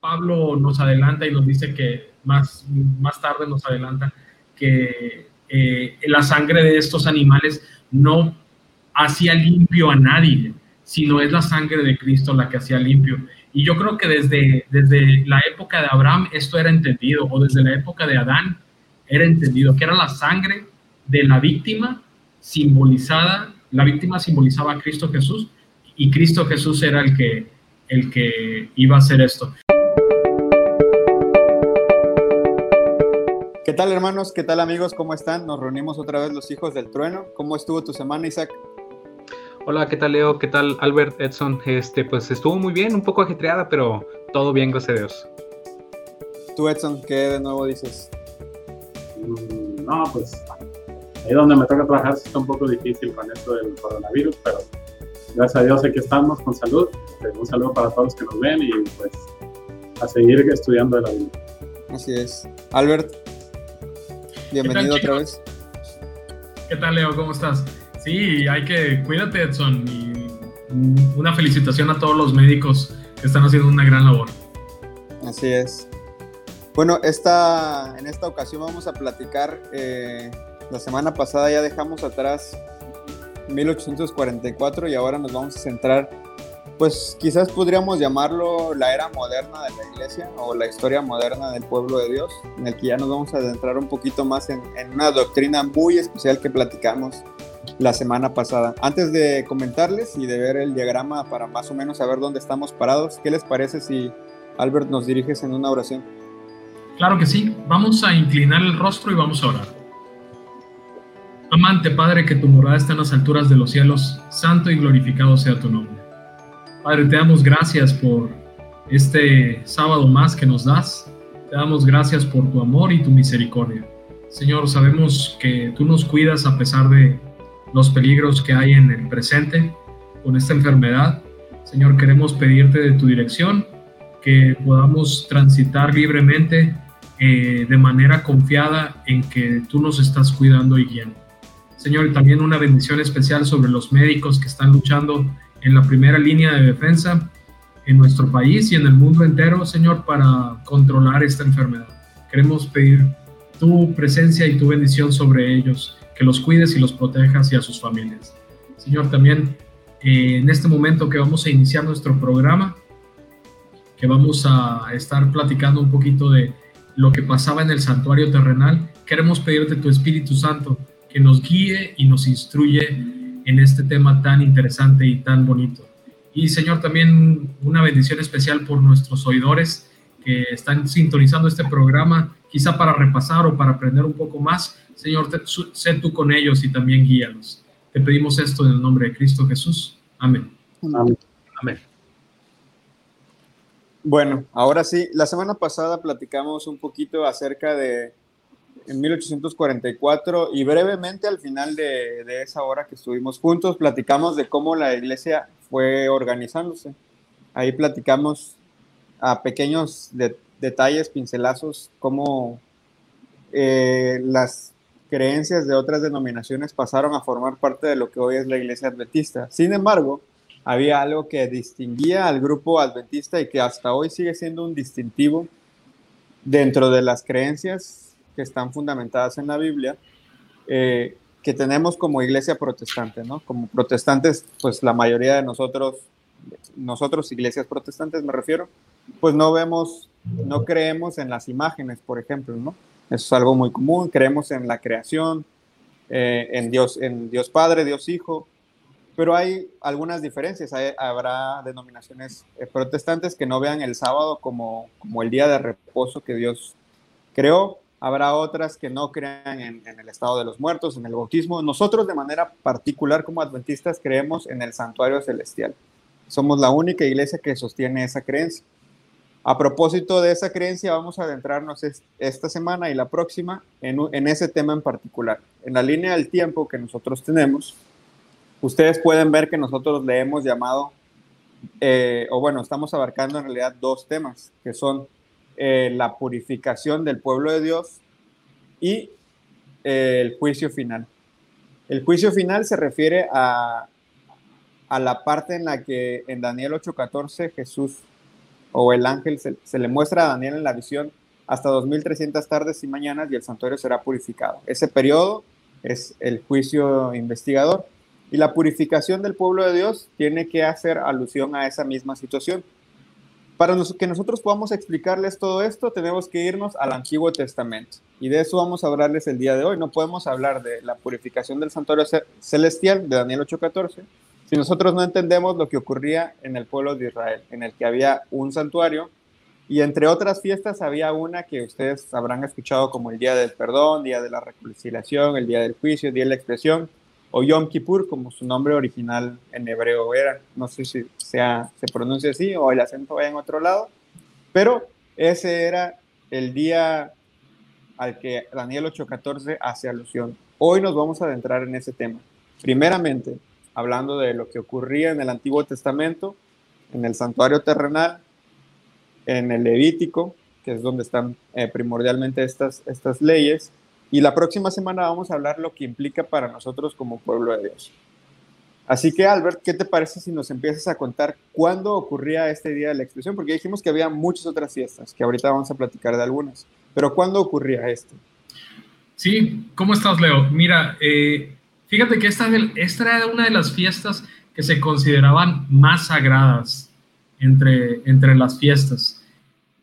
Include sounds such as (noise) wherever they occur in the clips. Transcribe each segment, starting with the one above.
Pablo nos adelanta y nos dice que más, más tarde nos adelanta que eh, la sangre de estos animales no hacía limpio a nadie, sino es la sangre de Cristo la que hacía limpio. Y yo creo que desde, desde la época de Abraham esto era entendido, o desde la época de Adán era entendido, que era la sangre de la víctima simbolizada, la víctima simbolizaba a Cristo Jesús, y Cristo Jesús era el que, el que iba a hacer esto. ¿Qué tal hermanos? ¿Qué tal amigos? ¿Cómo están? Nos reunimos otra vez los hijos del trueno. ¿Cómo estuvo tu semana, Isaac? Hola, ¿qué tal Leo? ¿Qué tal Albert Edson? Este, pues estuvo muy bien, un poco ajetreada, pero todo bien, gracias a Dios. Tú, Edson, ¿qué de nuevo dices? Mm, no, pues ahí donde me toca trabajar está un poco difícil con esto del coronavirus, pero gracias a Dios aquí estamos con salud. Este, un saludo para todos los que nos ven y pues a seguir estudiando de la vida. Así es. Albert, bienvenido otra vez. ¿Qué tal, Leo? ¿Cómo estás? Sí, hay que, cuídate, Edson, y una felicitación a todos los médicos que están haciendo una gran labor. Así es. Bueno, esta, en esta ocasión vamos a platicar, eh, la semana pasada ya dejamos atrás 1844 y ahora nos vamos a centrar, pues quizás podríamos llamarlo la era moderna de la iglesia o la historia moderna del pueblo de Dios, en el que ya nos vamos a adentrar un poquito más en, una doctrina muy especial que platicamos la semana pasada. Antes de comentarles y de ver el diagrama para más o menos saber dónde estamos parados, ¿qué les parece si Albert nos diriges en una oración? Claro que sí, vamos a inclinar el rostro y vamos a orar. Amante Padre, que tu morada está en las alturas de los cielos, santo y glorificado sea tu nombre. Padre, te damos gracias por este sábado más que nos das. Te damos gracias por tu amor y tu misericordia. Señor, sabemos que tú nos cuidas a pesar de los peligros que hay en el presente con esta enfermedad. Señor, queremos pedirte de tu dirección, que podamos transitar libremente eh, de manera confiada en que tú nos estás cuidando y guiando. Señor, también una bendición especial sobre los médicos que están luchando en la primera línea de defensa en nuestro país y en el mundo entero, Señor, para controlar esta enfermedad. Queremos pedir tu presencia y tu bendición sobre ellos que los cuides y los protejas y a sus familias. Señor, también eh, en este momento que vamos a iniciar nuestro programa, que vamos a estar platicando un poquito de lo que pasaba en el santuario terrenal, queremos pedirte tu Espíritu Santo que nos guíe y nos instruye en este tema tan interesante y tan bonito. Y Señor, también una bendición especial por nuestros oidores que están sintonizando este programa, quizá para repasar o para aprender un poco más Señor, sé tú con ellos y también guíalos. Te pedimos esto en el nombre de Cristo Jesús. Amén. Amén. Bueno, ahora sí, la semana pasada platicamos un poquito acerca de en 1844 y brevemente al final de, de, esa hora que estuvimos juntos platicamos de cómo la iglesia fue organizándose. Ahí platicamos a pequeños detalles, pincelazos, cómo eh, las creencias de otras denominaciones pasaron a formar parte de lo que hoy es la iglesia adventista. Sin embargo, había algo que distinguía al grupo adventista y que hasta hoy sigue siendo un distintivo dentro de las creencias que están fundamentadas en la Biblia, eh, que tenemos como iglesia protestante, ¿no? Como protestantes, pues la mayoría de nosotros, nosotros iglesias protestantes me refiero, pues no vemos, no creemos en las imágenes, por ejemplo, ¿no? Eso es algo muy común. Creemos en la creación, eh, en, Dios, en Dios Padre, Dios Hijo, pero hay algunas diferencias. habrá denominaciones eh, protestantes que no vean el sábado como, como el día de reposo que Dios creó. Habrá otras que no crean en, en, el estado de los muertos, en el bautismo. Nosotros de manera particular como adventistas creemos en el santuario celestial. Somos la única iglesia que sostiene esa creencia. A propósito de esa creencia, vamos a adentrarnos esta semana y la próxima en, ese tema en particular. En la línea del tiempo que nosotros tenemos, ustedes pueden ver que nosotros le hemos llamado, eh, o bueno, estamos abarcando en realidad dos temas, que son eh, la purificación del pueblo de Dios y eh, el juicio final. El juicio final se refiere a, a la parte en la que en Daniel 8:14 Jesús o el ángel se, se le muestra a Daniel en la visión hasta 2300 tardes y mañanas y el santuario será purificado. Ese periodo es el juicio investigador y la purificación del pueblo de Dios tiene que hacer alusión a esa misma situación. Para que nosotros podamos explicarles todo esto, tenemos que irnos al Antiguo Testamento. Y de eso vamos a hablarles el día de hoy. No podemos hablar de la purificación del santuario celestial de Daniel 8:14 si nosotros no entendemos lo que ocurría en el pueblo de Israel, en el que había un santuario y entre otras fiestas había una que ustedes habrán escuchado como el Día del Perdón, Día de la Reconciliación, el Día del Juicio, Día de la Expresión, o Yom Kippur, como su nombre original en hebreo era. No sé si sea, se pronuncia así o el acento va en otro lado, pero ese era el día al que Daniel 8:14 hace alusión. Hoy nos vamos a adentrar en ese tema. Primeramente, hablando de lo que ocurría en el Antiguo Testamento, en el santuario terrenal, en el Levítico, que es donde están eh, primordialmente estas, estas leyes, y la próxima semana vamos a hablar lo que implica para nosotros como pueblo de Dios. Así que, Albert, ¿qué te parece si nos empiezas a contar cuándo ocurría este día de la expresión? Porque dijimos que había muchas otras fiestas, que ahorita vamos a platicar de algunas, pero ¿cuándo ocurría esto? Sí, ¿cómo estás, Leo? Mira, eh, fíjate que esta, esta era una de las fiestas que se consideraban más sagradas entre, entre las fiestas.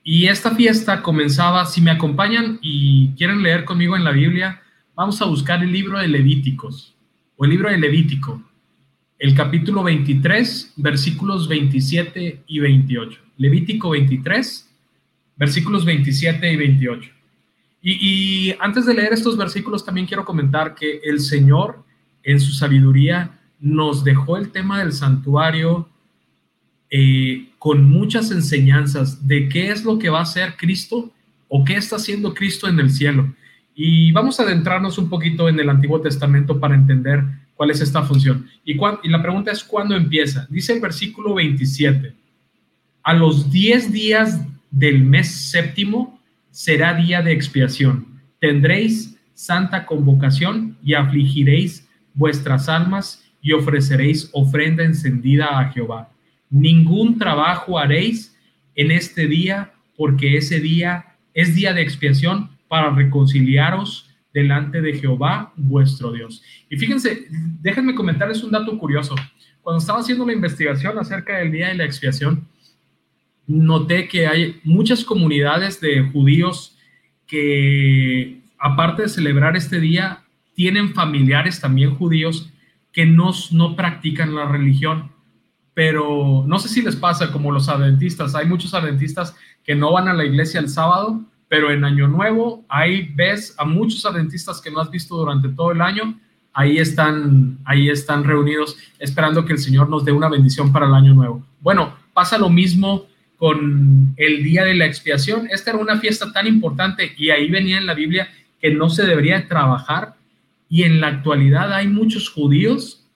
Y esta fiesta comenzaba, si me acompañan y quieren leer conmigo en la Biblia, vamos a buscar el libro de Levíticos o el libro de Levítico, el capítulo 23, versículos 27 y 28. Levítico 23, versículos 27 y 28. Y, y antes de leer estos versículos, también quiero comentar que el Señor, en su sabiduría, nos dejó el tema del santuario eh, con muchas enseñanzas de qué es lo que va a hacer Cristo o qué está haciendo Cristo en el cielo. Y vamos a adentrarnos un poquito en el Antiguo Testamento para entender cuál es esta función. Y, y la pregunta es, ¿cuándo empieza? Dice el versículo 27, a los 10 días del mes séptimo será día de expiación. Tendréis santa convocación y afligiréis vuestras almas y ofreceréis ofrenda encendida a Jehová ningún trabajo haréis en este día, porque ese día es día de expiación para reconciliaros delante de Jehová vuestro Dios. Y fíjense, déjenme comentarles un dato curioso. Cuando estaba haciendo la investigación acerca del día de la expiación, noté que hay muchas comunidades de judíos que, aparte de celebrar este día, tienen familiares también judíos que no, no practican la religión pero no sé si les pasa como los adventistas. Hay muchos adventistas que no van a la iglesia el sábado, pero en Año Nuevo ahí ves a muchos adventistas que no has visto durante todo el año. Ahí están, ahí están reunidos esperando que el Señor nos dé una bendición para el Año Nuevo. Bueno, pasa lo mismo con el día de la expiación. Esta era una fiesta tan importante y ahí venía en la Biblia que no se debería trabajar. Y en la actualidad hay muchos judíos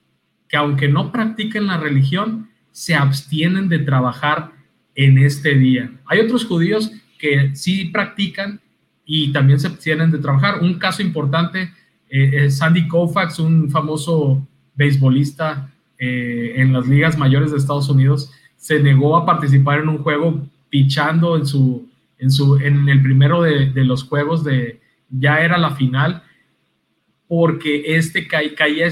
que aunque no practiquen la religión, se abstienen de trabajar en este día. Hay otros judíos que sí practican y también se abstienen de trabajar. Un caso importante eh, es Sandy Koufax, un famoso beisbolista eh, en las ligas mayores de Estados Unidos, se negó a participar en un juego pichando en su en su en el primero de, los juegos de ya era la final porque este caía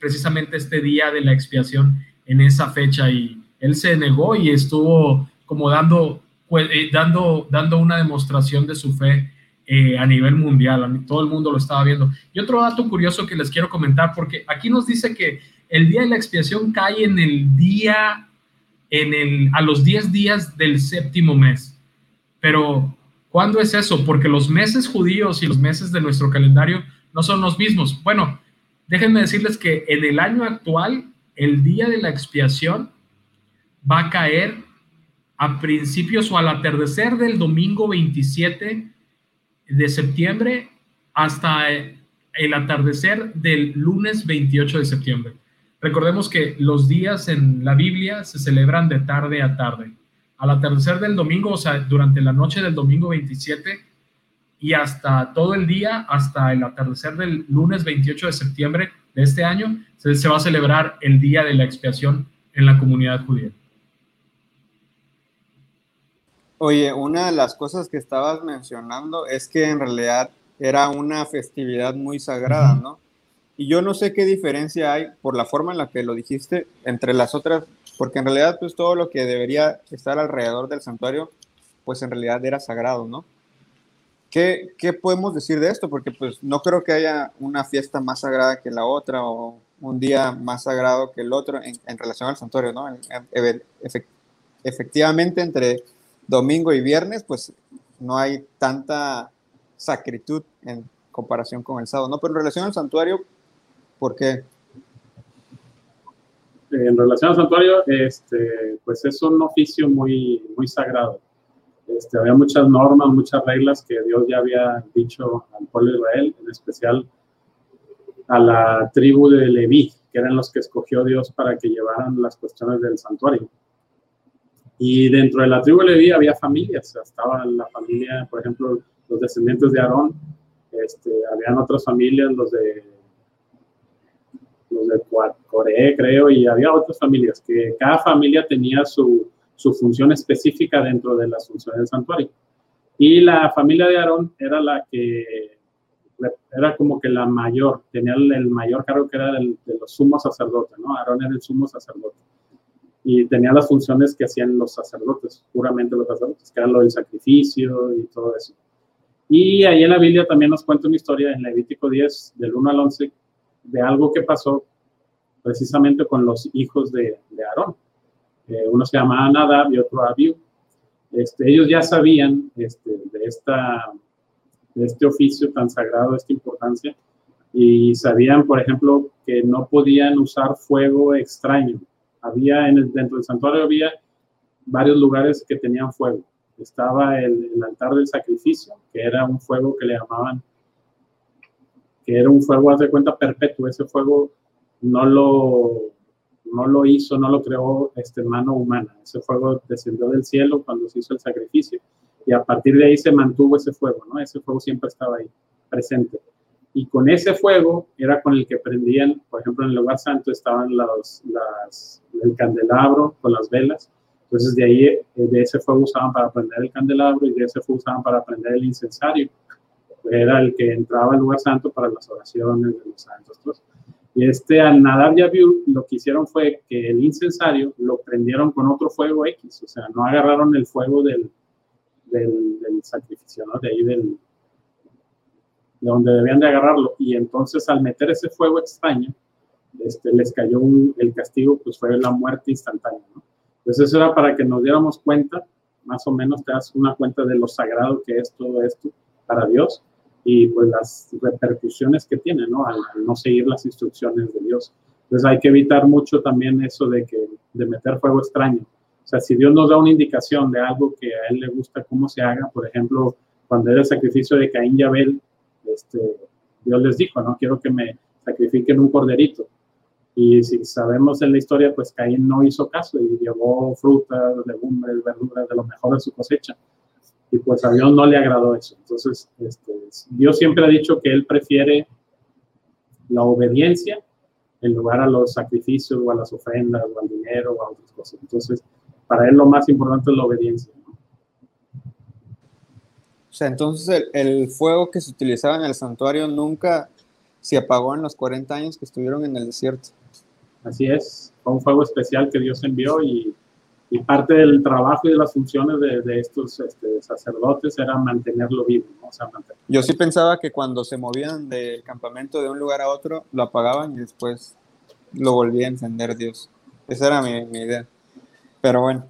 precisamente este día de la expiación en esa fecha y él se negó y estuvo como dando, eh, dando, dando una demostración de su fe eh, a nivel mundial. Todo el mundo lo estaba viendo. Y otro dato curioso que les quiero comentar, porque aquí nos dice que el día de la expiación cae en el día, en el, a los 10 días del séptimo mes. Pero, ¿cuándo es eso? Porque los meses judíos y los meses de nuestro calendario no son los mismos. Bueno, déjenme decirles que en el año actual el día de la expiación va a caer a principios o al atardecer del domingo 27 de septiembre hasta el atardecer del lunes 28 de septiembre. Recordemos que los días en la Biblia se celebran de tarde a tarde. Al atardecer del domingo, o sea, durante la noche del domingo 27 y hasta todo el día, hasta el atardecer del lunes 28 de septiembre, de este año se, va a celebrar el Día de la Expiación en la comunidad judía. Oye, una de las cosas que estabas mencionando es que en realidad era una festividad muy sagrada, ¿no? Y yo no sé qué diferencia hay por la forma en la que lo dijiste entre las otras, porque en realidad pues todo lo que debería estar alrededor del santuario, pues en realidad era sagrado, ¿no? ¿Qué, ¿Qué, podemos decir de esto? Porque pues no creo que haya una fiesta más sagrada que la otra o un día más sagrado que el otro en, relación al santuario, ¿no? efectivamente, entre domingo y viernes, pues no hay tanta sacritud en comparación con el sábado, ¿no? Pero en relación al santuario, ¿por qué? En relación al santuario, este, pues es un oficio muy, muy sagrado este, había muchas normas, muchas reglas que Dios ya había dicho al pueblo de Israel, en especial a la tribu de Leví, que eran los que escogió Dios para que llevaran las cuestiones del santuario. Y dentro de la tribu de Leví había familias, estaba la familia, por ejemplo, los descendientes de Aarón, este, habían otras familias, los de los de Corea, creo, y había otras familias, que cada familia tenía su, su función específica dentro de las funciones del santuario. Y la familia de Aarón era la que era como que la mayor, tenía el, mayor cargo que era el, de los sumos sacerdotes, ¿no? Aarón era el sumo sacerdote. Y tenía las funciones que hacían los sacerdotes, puramente los sacerdotes, que era lo del sacrificio y todo eso. Y ahí en la Biblia también nos cuenta una historia en Levítico 10, del 1 al 11, de algo que pasó precisamente con los hijos de, de Aarón uno se llama Nadab y otro Abiu. Este, ellos ya sabían este, de, este oficio tan sagrado, de esta importancia, y sabían, por ejemplo, que no podían usar fuego extraño. Había dentro del santuario había varios lugares que tenían fuego. Estaba el, el, altar del sacrificio, que era un fuego que le llamaban, que era un fuego, haz de cuenta, perpetuo. Ese fuego no lo, no lo hizo, no lo creó este, mano humana. Ese fuego descendió del cielo cuando se hizo el sacrificio y a partir de ahí se mantuvo ese fuego, ¿no? Ese fuego siempre estaba ahí, presente. Y con ese fuego era con el que prendían, por ejemplo, en el lugar santo estaban los, las, el candelabro con las velas. Entonces de ahí, eh, de ese fuego usaban para prender el candelabro y de ese fuego usaban para prender el incensario. Era el que entraba al lugar santo para las oraciones de los santos. Y este, al Nadab y Abiú, lo que hicieron fue que el incensario lo prendieron con otro fuego X, o sea, no agarraron el fuego del, del, sacrificio, ¿no? De ahí del, de donde debían de agarrarlo. Y entonces al meter ese fuego extraño, este, les cayó un, el castigo, pues fue la muerte instantánea, ¿no? Entonces eso era para que nos diéramos cuenta, más o menos te das una cuenta de lo sagrado que es todo esto para Dios y pues las repercusiones que tiene, ¿no? Al, no seguir las instrucciones de Dios. Entonces hay que evitar mucho también eso de que de meter fuego extraño. O sea, si Dios nos da una indicación de algo que a él le gusta cómo se haga, por ejemplo, cuando era el sacrificio de Caín y Abel, este, Dios les dijo, no quiero que me sacrifiquen un corderito. Y si sabemos en la historia, pues Caín no hizo caso y llevó frutas, legumbres, verduras de lo mejor de su cosecha y pues a Dios no le agradó eso. Entonces, este, Dios siempre ha dicho que Él prefiere la obediencia en lugar a los sacrificios o a las ofrendas o al dinero o a otras cosas. Entonces, para Él lo más importante es la obediencia. O sea, entonces el, el, fuego que se utilizaba en el santuario nunca se apagó en los 40 años que estuvieron en el desierto. Así es, fue un fuego especial que Dios envió y y parte del trabajo y de las funciones de, de estos este, sacerdotes era mantenerlo vivo. ¿no? O sea, Yo sí pensaba que cuando se movían del campamento de un lugar a otro, lo apagaban y después lo volvía a encender Dios. Esa era mi, mi idea. Pero bueno.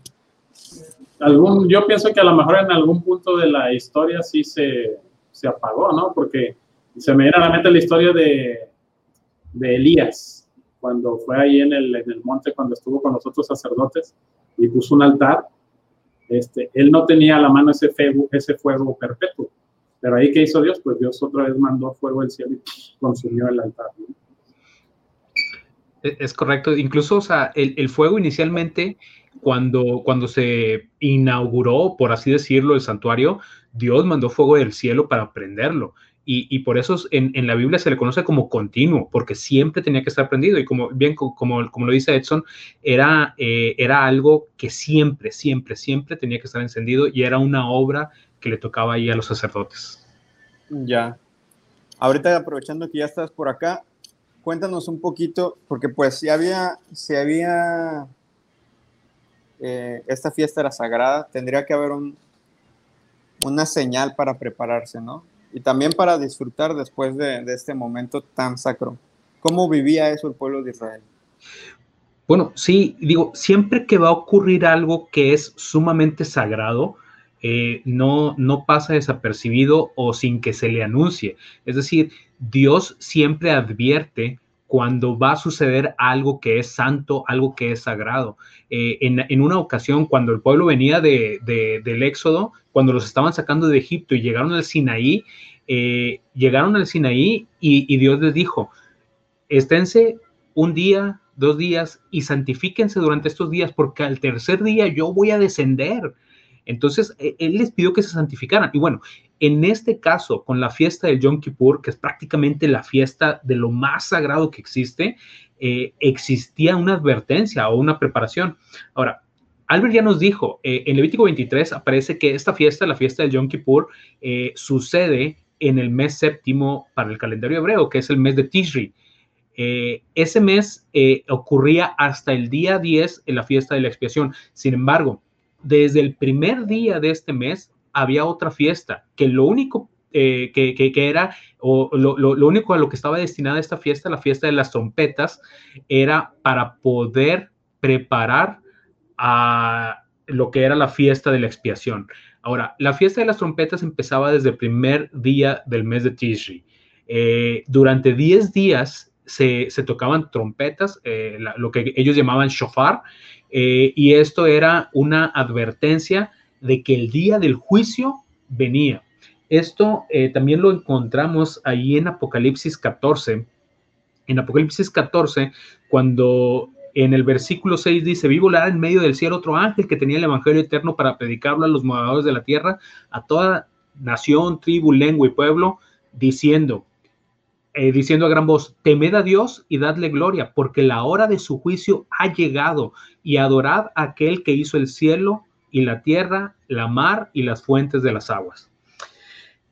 Algún, yo pienso que a lo mejor en algún punto de la historia sí se, se apagó, ¿no? Porque se me viene a la mente la historia de, de Elías, cuando fue ahí en el, en el monte, cuando estuvo con los otros sacerdotes y puso un altar, este, él no tenía a la mano ese fuego, ese fuego perpetuo. Pero ahí, ¿qué hizo Dios? Pues Dios otra vez mandó fuego del cielo y consumió el altar. E, es correcto. Incluso, o sea, el, el, fuego inicialmente, cuando, cuando se inauguró, por así decirlo, el santuario, Dios mandó fuego del cielo para prenderlo. Y, por eso en, la Biblia se le conoce como continuo, porque siempre tenía que estar prendido y como bien como, como lo dice Edson, era, eh, era algo que siempre, siempre, siempre tenía que estar encendido y era una obra que le tocaba ahí a los sacerdotes. Ya. Ahorita aprovechando que ya estás por acá, cuéntanos un poquito, porque pues si había, si había, eh, esta fiesta era sagrada, tendría que haber un, una señal para prepararse, ¿no? Y también para disfrutar después de, este momento tan sacro. ¿Cómo vivía eso el pueblo de Israel? Bueno, sí, digo, siempre que va a ocurrir algo que es sumamente sagrado, eh, no, no pasa desapercibido o sin que se le anuncie. Es decir, Dios siempre advierte cuando va a suceder algo que es santo, algo que es sagrado. Eh, en, una ocasión, cuando el pueblo venía de, del Éxodo, cuando los estaban sacando de Egipto y llegaron al Sinaí, eh, llegaron al Sinaí y, Dios les dijo, esténse un día, dos días y santifíquense durante estos días porque al tercer día yo voy a descender. Entonces, e, Él les pidió que se santificaran. Y bueno, en este caso, con la fiesta del Yom Kippur, que es prácticamente la fiesta de lo más sagrado que existe, eh, existía una advertencia o una preparación. Ahora, Albert ya nos dijo, eh, en Levítico 23 aparece que esta fiesta, la fiesta del Yom Kippur, eh, sucede en el mes séptimo para el calendario hebreo, que es el mes de Tishri. ese mes ocurría hasta el día 10 en la fiesta de la expiación. Sin embargo, desde el primer día de este mes había otra fiesta, que lo único que, que, era, o lo, lo, único a lo que estaba destinada esta fiesta, la fiesta de las trompetas, era para poder preparar a lo que era la fiesta de la expiación. Ahora, la fiesta de las trompetas empezaba desde el primer día del mes de Tishri. Eh, durante 10 días se, tocaban trompetas, eh, lo que ellos llamaban shofar, eh, y esto era una advertencia de que el día del juicio venía. Esto también lo encontramos ahí en Apocalipsis 14. En Apocalipsis 14, cuando en el versículo 6 dice, vi volar en medio del cielo otro ángel que tenía el Evangelio eterno para predicarlo a los moradores de la tierra, a toda nación, tribu, lengua y pueblo, diciendo, eh, diciendo a gran voz, temed a Dios y dadle gloria, porque la hora de su juicio ha llegado, y adorad a aquel que hizo el cielo y la tierra, la mar y las fuentes de las aguas.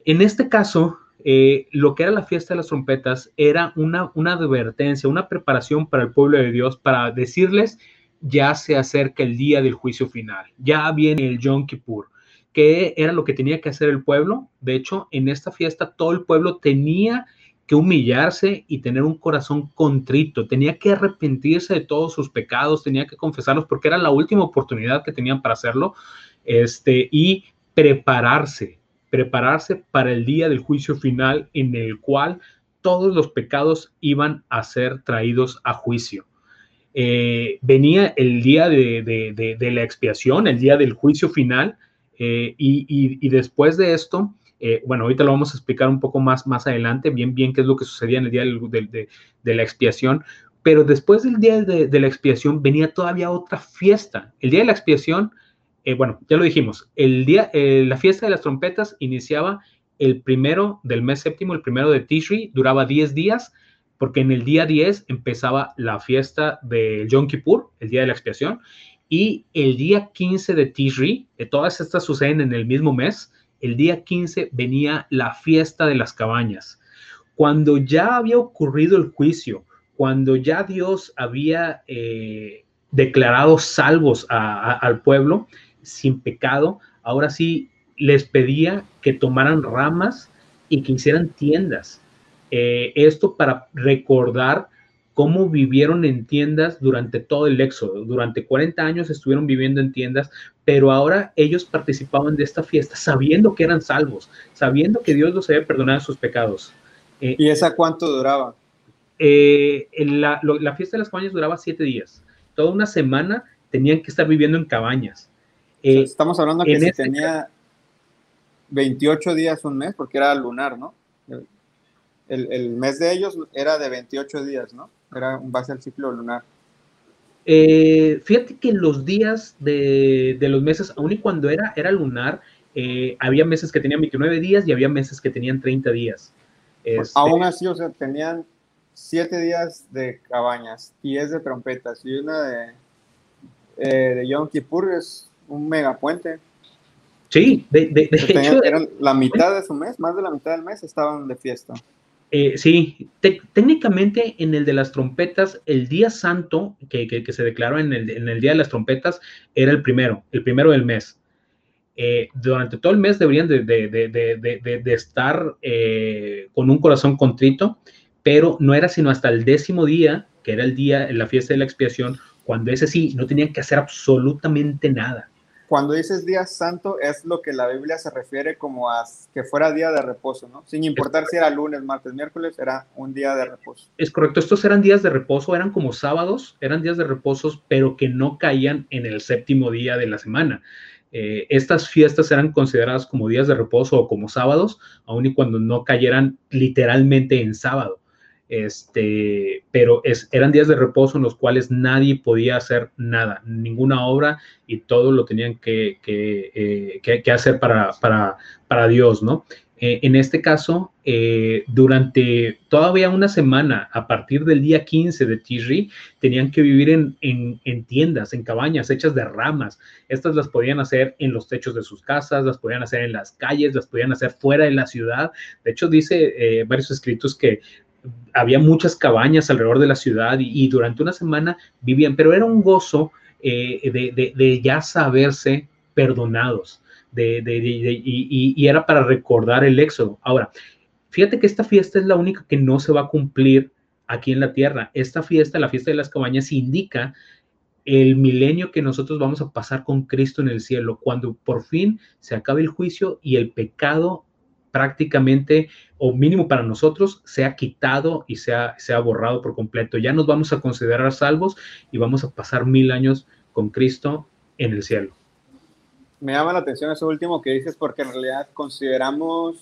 En este caso, eh, lo que era la fiesta de las trompetas era una, una advertencia, una preparación para el pueblo de Dios, para decirles, ya se acerca el día del juicio final, ya viene el Yom Kippur, que era lo que tenía que hacer el pueblo. De hecho, en esta fiesta todo el pueblo tenía que humillarse y tener un corazón contrito, tenía que arrepentirse de todos sus pecados, tenía que confesarlos porque era la última oportunidad que tenían para hacerlo, este, y prepararse, prepararse para el día del juicio final en el cual todos los pecados iban a ser traídos a juicio. Eh, venía el día de, la expiación, el día del juicio final, eh, y, después de esto, eh, bueno, ahorita lo vamos a explicar un poco más, más adelante, bien, bien qué es lo que sucedía en el día de, la expiación, pero después del día de, la expiación venía todavía otra fiesta. El día de la expiación eh, bueno, ya lo dijimos, el día, eh, la fiesta de las trompetas iniciaba el primero del mes séptimo, el primero de Tishri, duraba 10 días, porque en el día 10 empezaba la fiesta de Yom Kippur, el día de la expiación, y el día 15 de Tishri, de todas estas suceden en el mismo mes, el día 15 venía la fiesta de las cabañas. Cuando ya había ocurrido el juicio, cuando ya Dios había eh, declarado salvos al pueblo, sin pecado, ahora sí les pedía que tomaran ramas y que hicieran tiendas. Eh, esto para recordar cómo vivieron en tiendas durante todo el éxodo. Durante 40 años estuvieron viviendo en tiendas, pero ahora ellos participaban de esta fiesta sabiendo que eran salvos, sabiendo que Dios los había perdonado sus pecados. Eh, ¿Y esa cuánto duraba? Eh, la, la, fiesta de las cabañas duraba siete días. Toda una semana tenían que estar viviendo en cabañas. Eh, estamos hablando que se este tenía 28 días un mes, porque era lunar, ¿no? El, mes de ellos era de 28 días, ¿no? Era en base al ciclo lunar. Eh, fíjate que los días de, los meses, aun y cuando era, era lunar, eh, había meses que tenían 29 días y había meses que tenían 30 días. Este, Aún así, o sea, tenían 7 días de cabañas, 10 de trompetas y una de, eh, de Yom Kippur es un megapuente. Sí, de, de, hecho. Eran la mitad de su mes, más de la mitad del mes estaban de fiesta. Eh, sí, técnicamente en el de las trompetas, el día santo que, que, se declaró en el, en el, día de las trompetas era el primero, el primero del mes. Eh, durante todo el mes deberían de, de, de estar eh, con un corazón contrito, pero no era sino hasta el décimo día, que era el día, la fiesta de la expiación, cuando ese sí, no tenían que hacer absolutamente nada cuando dices día santo es lo que la Biblia se refiere como a que fuera día de reposo, ¿no? Sin importar si era lunes, martes, miércoles, era un día de reposo. Es correcto, estos eran días de reposo, eran como sábados, eran días de reposo, pero que no caían en el séptimo día de la semana. Eh, estas fiestas eran consideradas como días de reposo o como sábados, aun y cuando no cayeran literalmente en sábado este, pero es, eran días de reposo en los cuales nadie podía hacer nada, ninguna obra y todo lo tenían que, que, eh, hacer para, para, para, Dios, ¿no? Eh, en este caso, eh, durante todavía una semana, a partir del día 15 de Tishri, tenían que vivir en, en, tiendas, en cabañas hechas de ramas. Estas las podían hacer en los techos de sus casas, las podían hacer en las calles, las podían hacer fuera de la ciudad. De hecho, dice varios escritos que había muchas cabañas alrededor de la ciudad y, durante una semana vivían, pero era un gozo eh, de, ya saberse perdonados, de, y, y, era para recordar el éxodo. Ahora, fíjate que esta fiesta es la única que no se va a cumplir aquí en la tierra. Esta fiesta, la fiesta de las cabañas, indica el milenio que nosotros vamos a pasar con Cristo en el cielo, cuando por fin se acabe el juicio y el pecado prácticamente, o mínimo para nosotros, se ha quitado y se ha, se ha borrado por completo. Ya nos vamos a considerar salvos y vamos a pasar mil años con Cristo en el cielo. Me llama la atención eso último que dices porque en realidad consideramos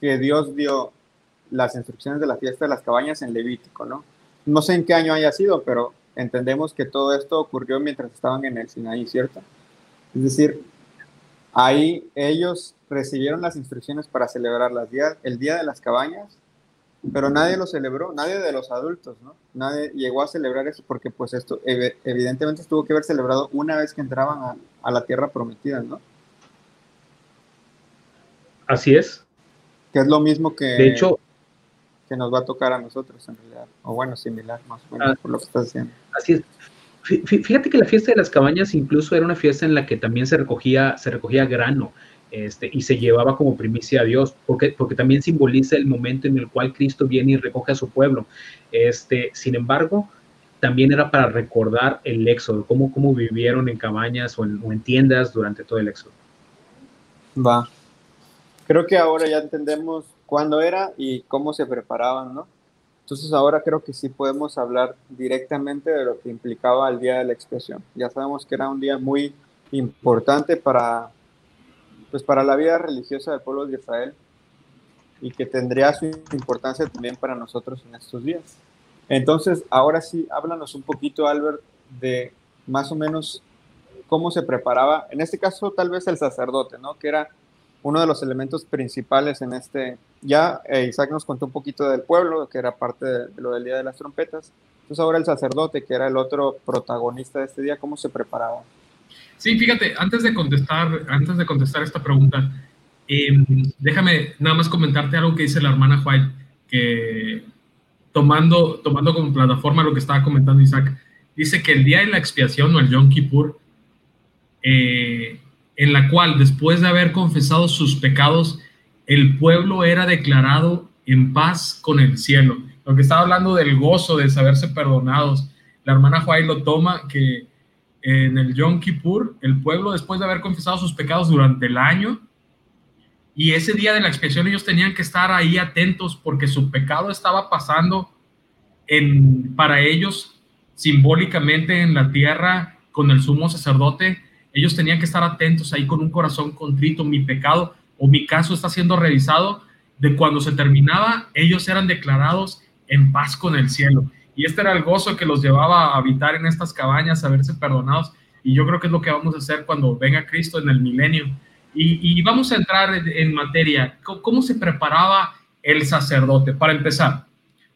que Dios dio las instrucciones de la fiesta de las cabañas en Levítico, ¿no? No sé en qué año haya sido, pero entendemos que todo esto ocurrió mientras estaban en el Sinaí, ¿cierto? Es decir, ahí ellos recibieron las instrucciones para celebrar las el Día de las Cabañas, pero nadie lo celebró, nadie de los adultos, ¿no? Nadie llegó a celebrar eso porque pues esto evidentemente estuvo que haber celebrado una vez que entraban a, la tierra prometida, ¿no? Así es. Que es lo mismo que, de hecho, que nos va a tocar a nosotros en realidad, o bueno, similar más o menos ah, por lo que estás diciendo. Así es. Fíjate que la fiesta de las cabañas incluso era una fiesta en la que también se recogía, se recogía grano. Este, y se llevaba como primicia a Dios, porque, porque también simboliza el momento en el cual Cristo viene y recoge a su pueblo. Este, sin embargo, también era para recordar el éxodo, cómo, cómo vivieron en cabañas o en, tiendas durante todo el éxodo. Va. Creo que ahora ya entendemos cuándo era y cómo se preparaban, ¿no? Entonces ahora creo que sí podemos hablar directamente de lo que implicaba el día de la expiación. Ya sabemos que era un día muy importante para pues para la vida religiosa del pueblo de Israel y que tendría su importancia también para nosotros en estos días. Entonces, ahora sí, háblanos un poquito, Albert, de más o menos cómo se preparaba, en este caso tal vez el sacerdote, ¿no? Que era uno de los elementos principales en este, ya eh, Isaac nos contó un poquito del pueblo, que era parte de, lo del Día de las Trompetas, entonces ahora el sacerdote, que era el otro protagonista de este día, ¿cómo se preparaba? Sí, fíjate, antes de contestar, antes de contestar esta pregunta, em, déjame nada más comentarte algo que dice la hermana White, que tomando, tomando como plataforma lo que estaba comentando Isaac, dice que el día de la expiación o el Yom Kippur, eh, en la cual después de haber confesado sus pecados, el pueblo era declarado en paz con el cielo. Lo que estaba hablando del gozo de saberse perdonados, la hermana White lo toma que en el Yom Kippur, el pueblo, después de haber confesado sus pecados durante el año, y ese día de la expiación ellos tenían que estar ahí atentos porque su pecado estaba pasando en, para ellos simbólicamente en la tierra con el sumo sacerdote. Ellos tenían que estar atentos ahí con un corazón contrito. Mi pecado o mi caso está siendo revisado. De cuando se terminaba, ellos eran declarados en paz con el cielo. Y este era el gozo que los llevaba a habitar en estas cabañas, a verse perdonados. Y yo creo que es lo que vamos a hacer cuando venga Cristo en el milenio. Y, vamos a entrar en, materia. ¿Cómo, se preparaba el sacerdote? Para empezar,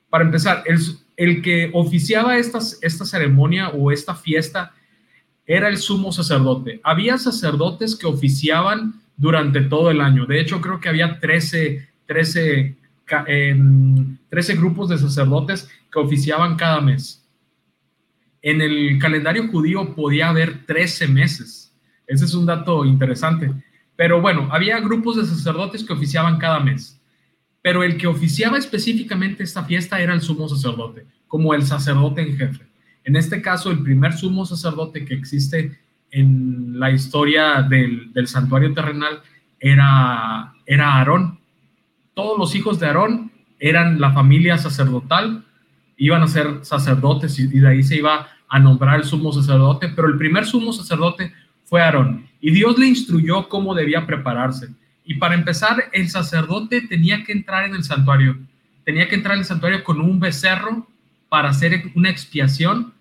para empezar, el, el que oficiaba esta ceremonia o esta fiesta era el sumo sacerdote. Había sacerdotes que oficiaban durante todo el año. De hecho, creo que había 13, 13, 13 grupos de sacerdotes que oficiaban cada mes. En el calendario judío podía haber 13 meses. Ese es un dato interesante. Pero bueno, había grupos de sacerdotes que oficiaban cada mes. Pero el que oficiaba específicamente esta fiesta era el sumo sacerdote, como el sacerdote en jefe. En este caso, el primer sumo sacerdote que existe en la historia del, santuario terrenal era, Aarón. Todos los hijos de Aarón eran la familia sacerdotal, iban a ser sacerdotes y de ahí se iba a nombrar el sumo sacerdote, pero el primer sumo sacerdote fue Aarón y Dios le instruyó cómo debía prepararse. Y para empezar, el sacerdote tenía que entrar en el santuario, tenía que entrar en el santuario con un becerro para hacer una expiación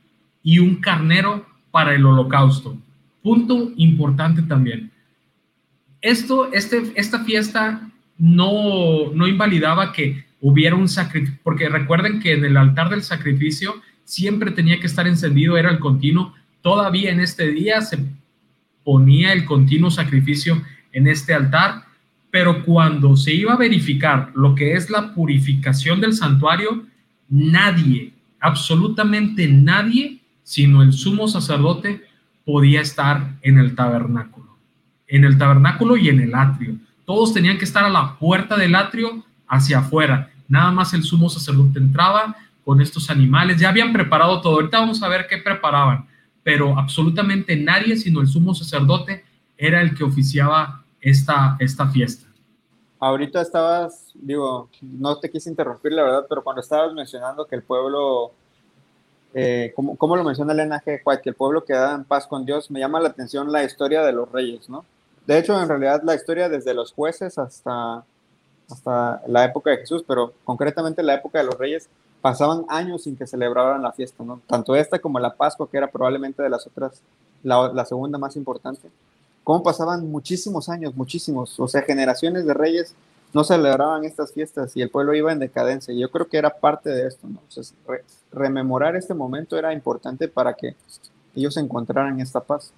y un carnero para el holocausto. Punto importante también. Esto, este, esta fiesta no, no invalidaba que hubiera un sacrificio, porque recuerden que en el altar del sacrificio siempre tenía que estar encendido, era el continuo. Todavía en este día se ponía el continuo sacrificio en este altar, pero cuando se iba a verificar lo que es la purificación del santuario, nadie, absolutamente nadie, sino el sumo sacerdote, podía estar en el tabernáculo, en el tabernáculo y en el atrio. Todos tenían que estar a la puerta del atrio hacia afuera. Nada más el sumo sacerdote entraba con estos animales. Ya habían preparado todo. Ahorita vamos a ver qué preparaban, pero absolutamente nadie, sino el sumo sacerdote, era el que oficiaba esta, esta fiesta. Ahorita estabas, digo, no te quise interrumpir, la verdad, pero cuando estabas mencionando que el pueblo eh, como, lo menciona Elena G. White, que el pueblo queda en paz con Dios, me llama la atención la historia de los reyes, ¿no? De hecho, en realidad la historia desde los jueces hasta, hasta la época de Jesús, pero concretamente la época de los reyes, pasaban años sin que celebraran la fiesta, ¿no? Tanto esta como la Pascua, que era probablemente de las otras, la, la segunda más importante. ¿Cómo pasaban muchísimos años, muchísimos, o sea, generaciones de reyes no celebraban estas fiestas y el pueblo iba en decadencia. Yo creo que era parte de esto, ¿no? rememorar este momento era importante para que ellos encontraran esta paz.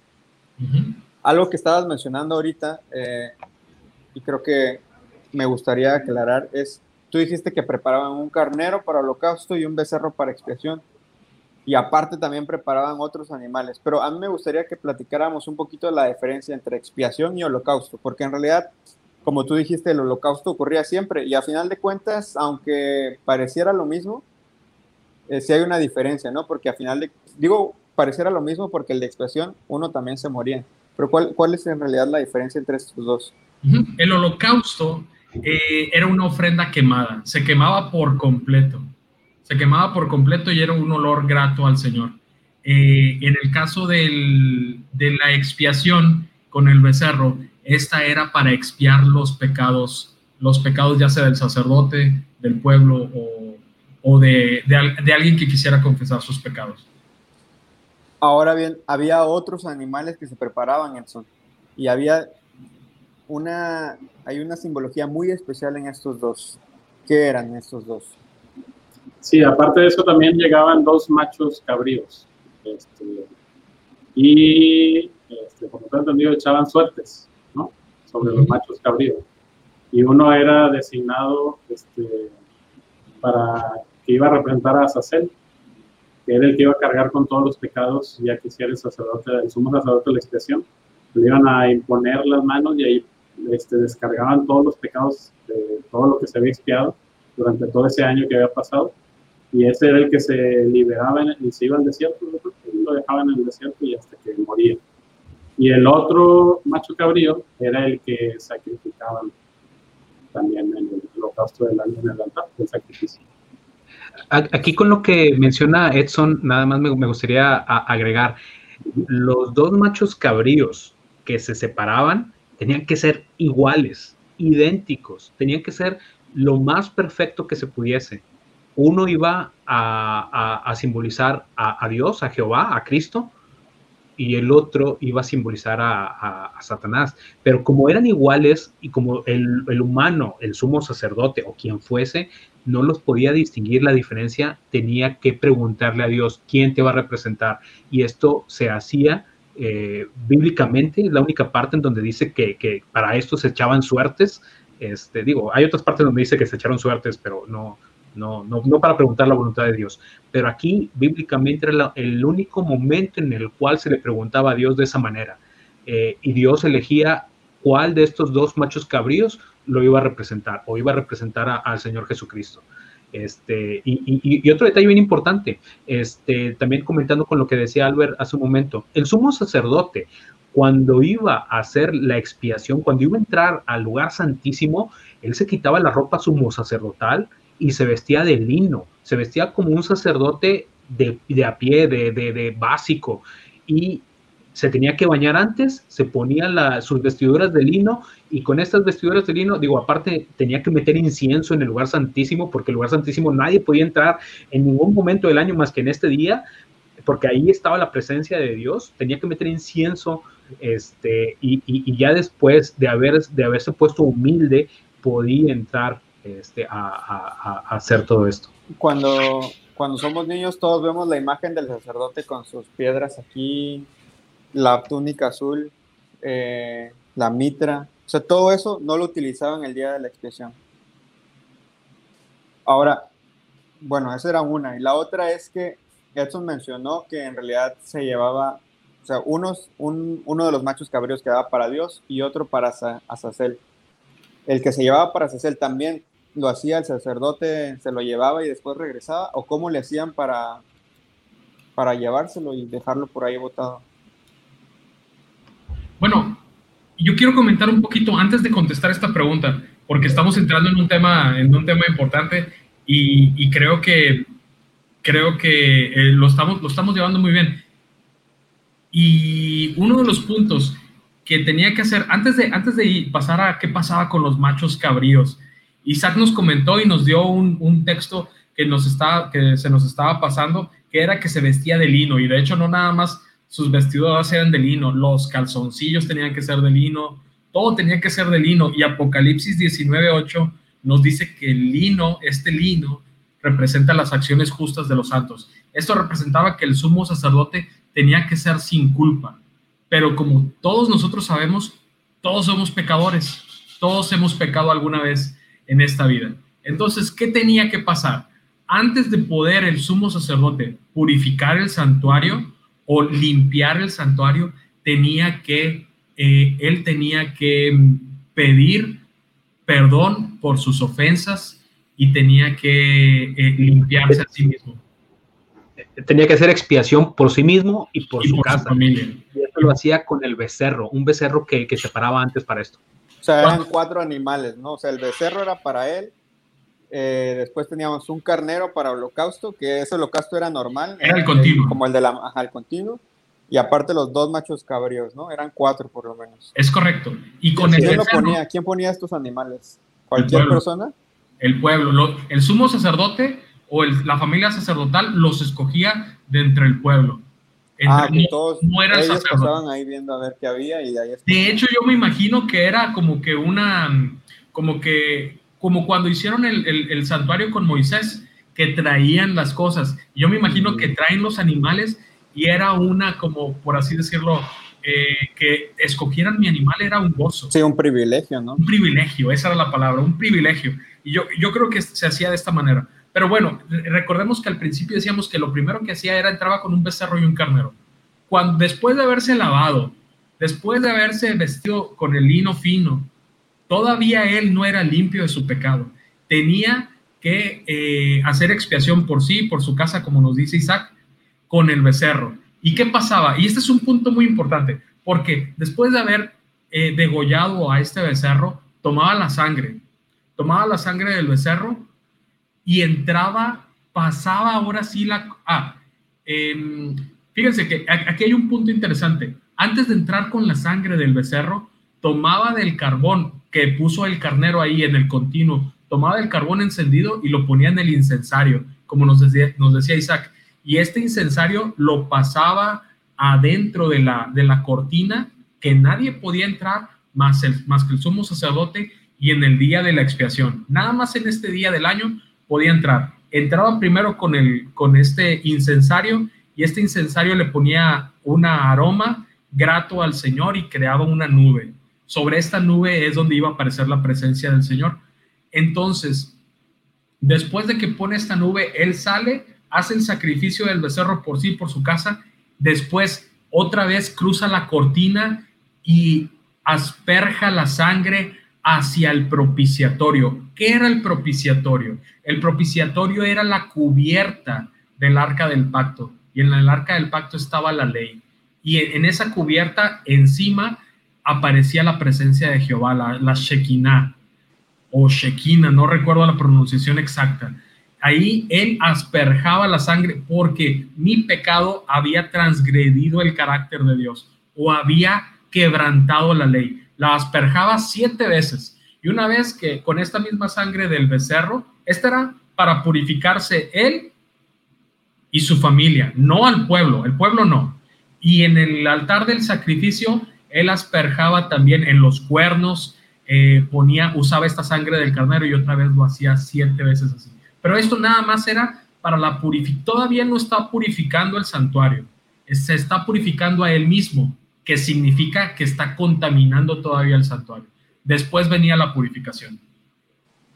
Algo que estabas mencionando ahorita, eh, y creo que me gustaría aclarar, es, tú dijiste que preparaban un carnero para holocausto y un becerro para expiación. Y aparte también preparaban otros animales. Pero a mí me gustaría que platicáramos un poquito de la diferencia entre expiación y holocausto, porque en realidad como tú dijiste, el holocausto ocurría siempre y a final de cuentas, aunque pareciera lo mismo, eh, sí hay una diferencia, ¿no? Porque a final de, digo, pareciera lo mismo porque el de expresión, uno también se moría. Pero ¿cuál, cuál es en realidad la diferencia entre estos dos? El holocausto eh, era una ofrenda quemada, se quemaba por completo, se quemaba por completo y era un olor grato al Señor. Eh, en el caso de la expiación con el becerro, esta era para expiar los pecados, los pecados ya sea del sacerdote, del pueblo o, de, alguien que quisiera confesar sus pecados. Ahora bien, había otros animales que se preparaban, Edson, y había una, hay una simbología muy especial en estos dos. ¿Qué eran estos dos? Sí, aparte de eso también llegaban dos machos cabríos. Este, y, este, como te entendido, echaban suertes sobre los machos cabríos. Y uno era designado este, para que iba a representar a Sacel, que era el que iba a cargar con todos los pecados, ya que si era el sacerdote, el sumo sacerdote de la expiación, le iban a imponer las manos y ahí este, descargaban todos los pecados de todo lo que se había expiado durante todo ese año que había pasado. Y ese era el que se liberaba y se iba al desierto, lo dejaban en el desierto y hasta que moría. Y el otro macho cabrío era el que sacrificaban también en el holocausto del año en el altar del sacrificio. Aquí con lo que menciona Edson, nada más me, gustaría agregar, los dos machos cabríos que se separaban tenían que ser iguales, idénticos, tenían que ser lo más perfecto que se pudiese. Uno iba a, simbolizar a, Dios, a Jehová, a Cristo, y el otro iba a simbolizar a, Satanás. Pero como eran iguales y como el, humano, el sumo sacerdote o quien fuese, no los podía distinguir la diferencia, tenía que preguntarle a Dios quién te va a representar. Y esto se hacía eh, bíblicamente, la única parte en donde dice que, para esto se echaban suertes. Este, digo, hay otras partes donde dice que se echaron suertes, pero no, no, no, no para preguntar la voluntad de Dios. Pero aquí, bíblicamente, era el único momento en el cual se le preguntaba a Dios de esa manera. Eh, y Dios elegía cuál de estos dos machos cabríos lo iba a representar o iba a representar al Señor Jesucristo. Este, y, otro detalle bien importante, este, también comentando con lo que decía Albert hace un momento, el sumo sacerdote, cuando iba a hacer la expiación, cuando iba a entrar al lugar santísimo, él se quitaba la ropa sumo sacerdotal y se vestía de lino, se vestía como un sacerdote de, de a pie, de, de, básico, y se tenía que bañar antes, se ponía sus vestiduras de lino y con estas vestiduras de lino, digo, aparte tenía que meter incienso en el lugar santísimo, porque el lugar santísimo nadie podía entrar en ningún momento del año más que en este día, porque ahí estaba la presencia de Dios, tenía que meter incienso, este, y, y, ya después de, haber, de haberse puesto humilde, podía entrar este, a, hacer todo esto. Cuando, cuando somos niños todos vemos la imagen del sacerdote con sus piedras aquí, la túnica azul, eh, la mitra, o sea, todo eso no lo utilizaban el día de la expiación. Ahora, bueno, esa era una. Y la otra es que Edson mencionó que en realidad se llevaba, o sea, unos, uno de los machos cabríos quedaba para Dios y otro para Azazel. El que se llevaba para Azazel también lo hacía el sacerdote, se lo llevaba y después regresaba, o cómo le hacían para, para llevárselo y dejarlo por ahí botado. Bueno, yo quiero comentar un poquito antes de contestar esta pregunta, porque estamos entrando en un tema, en un tema importante y, creo que creo que eh, lo, estamos, lo estamos llevando muy bien. Y uno de los puntos que tenía que hacer antes de, antes de pasar a qué pasaba con los machos cabríos, Isaac nos comentó y nos dio un, texto que, nos estaba, que se nos estaba pasando, que era que se vestía de lino, y de hecho no nada más sus vestidos eran de lino, los calzoncillos tenían que ser de lino, todo tenía que ser de lino, y Apocalipsis 19.8 nos dice que el lino, este lino, representa las acciones justas de los santos. Esto representaba que el sumo sacerdote tenía que ser sin culpa, pero como todos nosotros sabemos, todos somos pecadores, todos hemos pecado alguna vez en esta vida. Entonces, ¿qué tenía que pasar? Antes de poder el sumo sacerdote purificar el santuario o limpiar el santuario, tenía que, eh, él tenía que pedir perdón por sus ofensas y tenía que eh, limpiarse a sí mismo. Tenía que hacer expiación por sí mismo y por su casa. familia. Y eso lo hacía con el becerro, un becerro que, que se paraba antes para esto. O sea, eran cuatro animales, ¿no? O sea, el becerro era para él. Eh, después teníamos un carnero para holocausto, que ese holocausto era normal. Era el continuo. como el de la ajá, el continuo. Y aparte los dos machos cabríos, ¿no? Eran cuatro por lo menos. Es correcto. Y con ¿Quién, ponía? ¿Quién ponía estos animales? ¿Cualquier persona? El pueblo. el sumo sacerdote o la familia sacerdotal los escogía de entre el pueblo ah, que todos ellos pasaban ahí viendo a ver qué había y de ahí De hecho, yo me imagino que era como que una, como que, como cuando hicieron el, el, santuario con Moisés, que traían las cosas. Yo me imagino que traen los animales y era una, como por así decirlo, eh, que escogieran mi animal era un gozo. Sí, un privilegio, ¿no? Un privilegio, esa era la palabra, un privilegio. Y yo, yo creo que se hacía de esta manera. Pero bueno, recordemos que al principio decíamos que lo primero que hacía era entraba con un becerro y un carnero. Cuando, después de haberse lavado, después de haberse vestido con el lino fino, todavía él no era limpio de su pecado. Tenía que eh, hacer expiación por sí, por su casa, como nos dice Isaac, con el becerro. ¿Y qué pasaba? Y este es un punto muy importante, porque después de haber eh, degollado a este becerro, tomaba la sangre, tomaba la sangre del becerro y entraba, pasaba ahora sí la... Ah, em, fíjense que aquí hay un punto interesante. Antes de entrar con la sangre del becerro, tomaba del carbón que puso el carnero ahí en el continuo, tomaba el carbón encendido y lo ponía en el incensario, como nos decía, nos decía Isaac. Y este incensario lo pasaba adentro de la, de la cortina que nadie podía entrar más, el, más que el sumo sacerdote y en el día de la expiación. Nada más en este día del año podía entrar. Entraba primero con, el, con este incensario y este incensario le ponía un aroma grato al Señor y creaba una nube. Sobre esta nube es donde iba a aparecer la presencia del Señor. Entonces, después de que pone esta nube, él sale, hace el sacrificio del becerro por sí, por su casa, después otra vez cruza la cortina y asperja la sangre hacia el propiciatorio. ¿Qué era el propiciatorio? El propiciatorio era la cubierta del arca del pacto y en el arca del pacto estaba la ley. Y en esa cubierta encima aparecía la presencia de Jehová, la, la Shekinah o Shekinah, no recuerdo la pronunciación exacta. Ahí él asperjaba la sangre porque mi pecado había transgredido el carácter de Dios o había quebrantado la ley la asperjaba siete veces. Y una vez que con esta misma sangre del becerro, esta era para purificarse él y su familia, no al pueblo, el pueblo no. Y en el altar del sacrificio, él asperjaba también en los cuernos, eh, ponía, usaba esta sangre del carnero y otra vez lo hacía siete veces así. Pero esto nada más era para la purificación. Todavía no está purificando el santuario, se está purificando a él mismo que significa que está contaminando todavía el santuario. Después venía la purificación.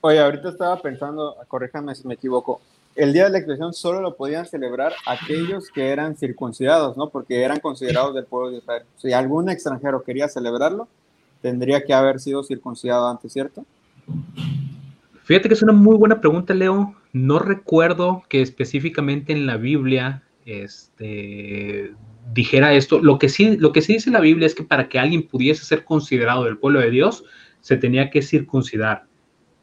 Oye, ahorita estaba pensando, corríjame si me equivoco, el día de la expiación solo lo podían celebrar aquellos que eran circuncidados, ¿no? Porque eran considerados del pueblo de Israel. Si algún extranjero quería celebrarlo, tendría que haber sido circuncidado antes, ¿cierto? Fíjate que es una muy buena pregunta, Leo. No recuerdo que específicamente en la Biblia este, dijera esto. Lo que, sí, lo que sí dice la Biblia es que para que alguien pudiese ser considerado del pueblo de Dios, se tenía que circuncidar.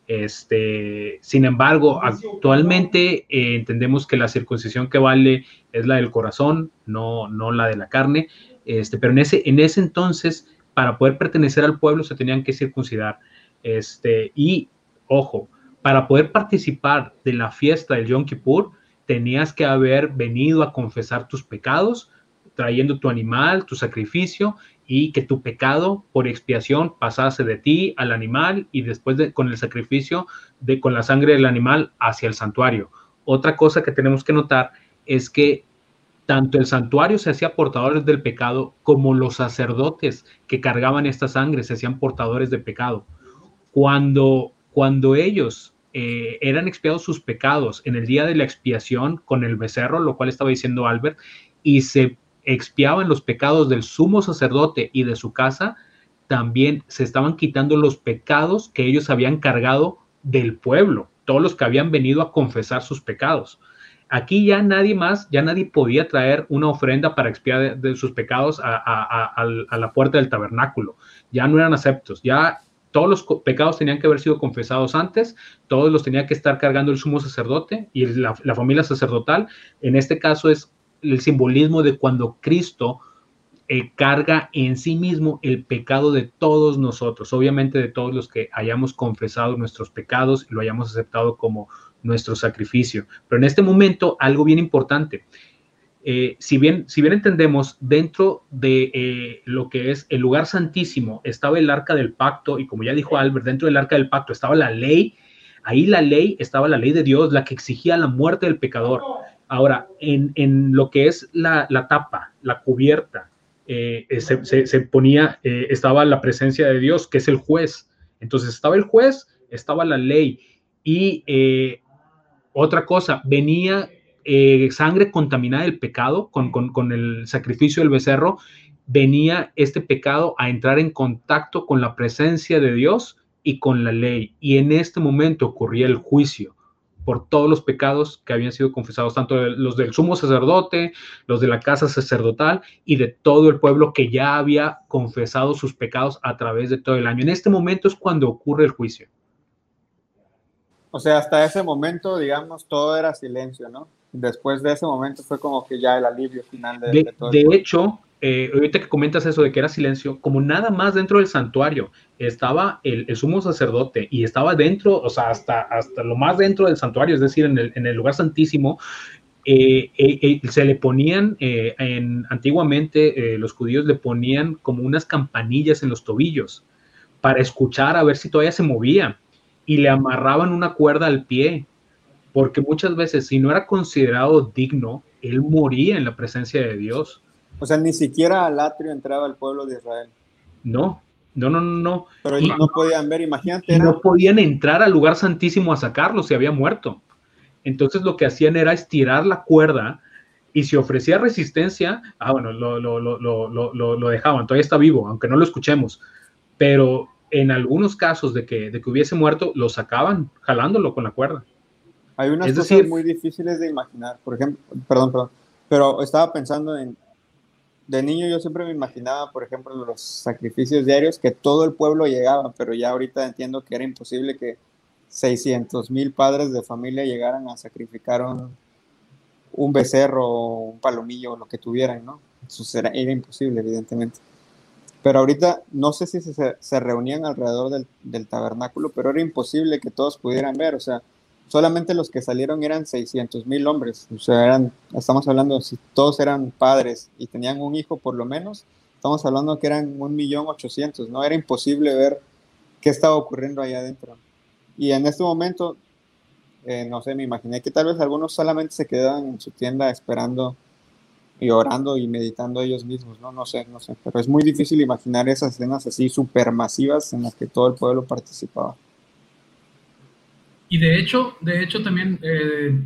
Este, sin embargo, actualmente eh, entendemos que la circuncisión que vale es la del corazón, no, no la de la carne. Este, pero en ese, en ese entonces, para poder pertenecer al pueblo, se tenían que circuncidar. Este, y, ojo, para poder participar de la fiesta del Yom Kippur, tenías que haber venido a confesar tus pecados trayendo tu animal, tu sacrificio, y que tu pecado por expiación pasase de ti al animal y después de, con el sacrificio de con la sangre del animal hacia el santuario. Otra cosa que tenemos que notar es que tanto el santuario se hacía portadores del pecado como los sacerdotes que cargaban esta sangre se hacían portadores de pecado. Cuando, cuando ellos eh, eran expiados sus pecados en el día de la expiación con el becerro, lo cual estaba diciendo Albert, y se expiaban los pecados del sumo sacerdote y de su casa, también se estaban quitando los pecados que ellos habían cargado del pueblo, todos los que habían venido a confesar sus pecados. Aquí ya nadie más, ya nadie podía traer una ofrenda para expiar de, sus pecados a, la puerta del tabernáculo. Ya no eran aceptos, ya todos los pecados tenían que haber sido confesados antes, todos los tenía que estar cargando el sumo sacerdote y la, la familia sacerdotal. En este caso es el simbolismo de cuando Cristo eh, carga en sí mismo el pecado de todos nosotros, obviamente de todos los que hayamos confesado nuestros pecados y lo hayamos aceptado como nuestro sacrificio. Pero en este momento, algo bien importante. Eh, si, bien, si bien entendemos, dentro de eh, lo que es el lugar santísimo estaba el arca del pacto y como ya dijo Albert, dentro del arca del pacto estaba la ley, ahí la ley estaba la ley de Dios, la que exigía la muerte del pecador. Ahora, en, lo que es la, tapa, la cubierta, eh, eh, se, ponía, eh, estaba la presencia de Dios, que es el juez. Entonces estaba el juez, estaba la ley. Y otra cosa, venía sangre contaminada del pecado con, con el sacrificio del becerro, venía este pecado a entrar en contacto con la presencia de Dios y con la ley. Y en este momento ocurría el juicio por todos los pecados que habían sido confesados, tanto los del sumo sacerdote, los de la casa sacerdotal y de todo el pueblo que ya había confesado sus pecados a través de todo el año. En este momento es cuando ocurre el juicio. O sea, hasta ese momento, digamos, todo era silencio, ¿no? Después de ese momento fue como que ya el alivio final de, de, todo. De hecho, eh, ahorita que comentas eso de que era silencio, como nada más dentro del santuario estaba el, sumo sacerdote y estaba dentro, o sea, hasta, hasta lo más dentro del santuario, es decir, en el, lugar santísimo, eh, eh, se le ponían, en, antiguamente los judíos le ponían como unas campanillas en los tobillos para escuchar a ver si todavía se movía y le amarraban una cuerda al pie, porque muchas veces si no era considerado digno, él moría en la presencia de Dios. O sea, ni siquiera al atrio entraba el pueblo de Israel. No, no, no, no. Pero ellos no podían ver, imagínate. No podían entrar al lugar santísimo a sacarlo, se había muerto. Entonces lo que hacían era estirar la cuerda y si ofrecía resistencia, ah, bueno, lo, lo, lo, lo, dejaban, todavía está vivo, aunque no lo escuchemos. Pero en algunos casos de que, de que hubiese muerto, lo sacaban jalándolo con la cuerda. Hay unas cosas muy difíciles de imaginar. Por ejemplo, perdón, perdón, pero estaba pensando en, de niño yo siempre me imaginaba, por ejemplo, los sacrificios diarios, que todo el pueblo llegaba, pero ya ahorita entiendo que era imposible que 600 mil padres de familia llegaran a sacrificar un, becerro o un palomillo lo que tuvieran, ¿no? Eso era, imposible, evidentemente. Pero ahorita no sé si se, se reunían alrededor del, del, tabernáculo, pero era imposible que todos pudieran ver, o sea, solamente los que salieron eran 600 mil hombres, o sea, eran, estamos hablando, si todos eran padres y tenían un hijo por lo menos, estamos hablando que eran un millón ochocientos, ¿no? Era imposible ver qué estaba ocurriendo allá adentro. Y en este momento, eh, no sé, me imaginé que tal vez algunos solamente se quedaban en su tienda esperando y orando y meditando ellos mismos, ¿no? No sé, no sé, pero es muy difícil imaginar esas escenas así supermasivas en las que todo el pueblo participaba. Y de hecho, de hecho también eh,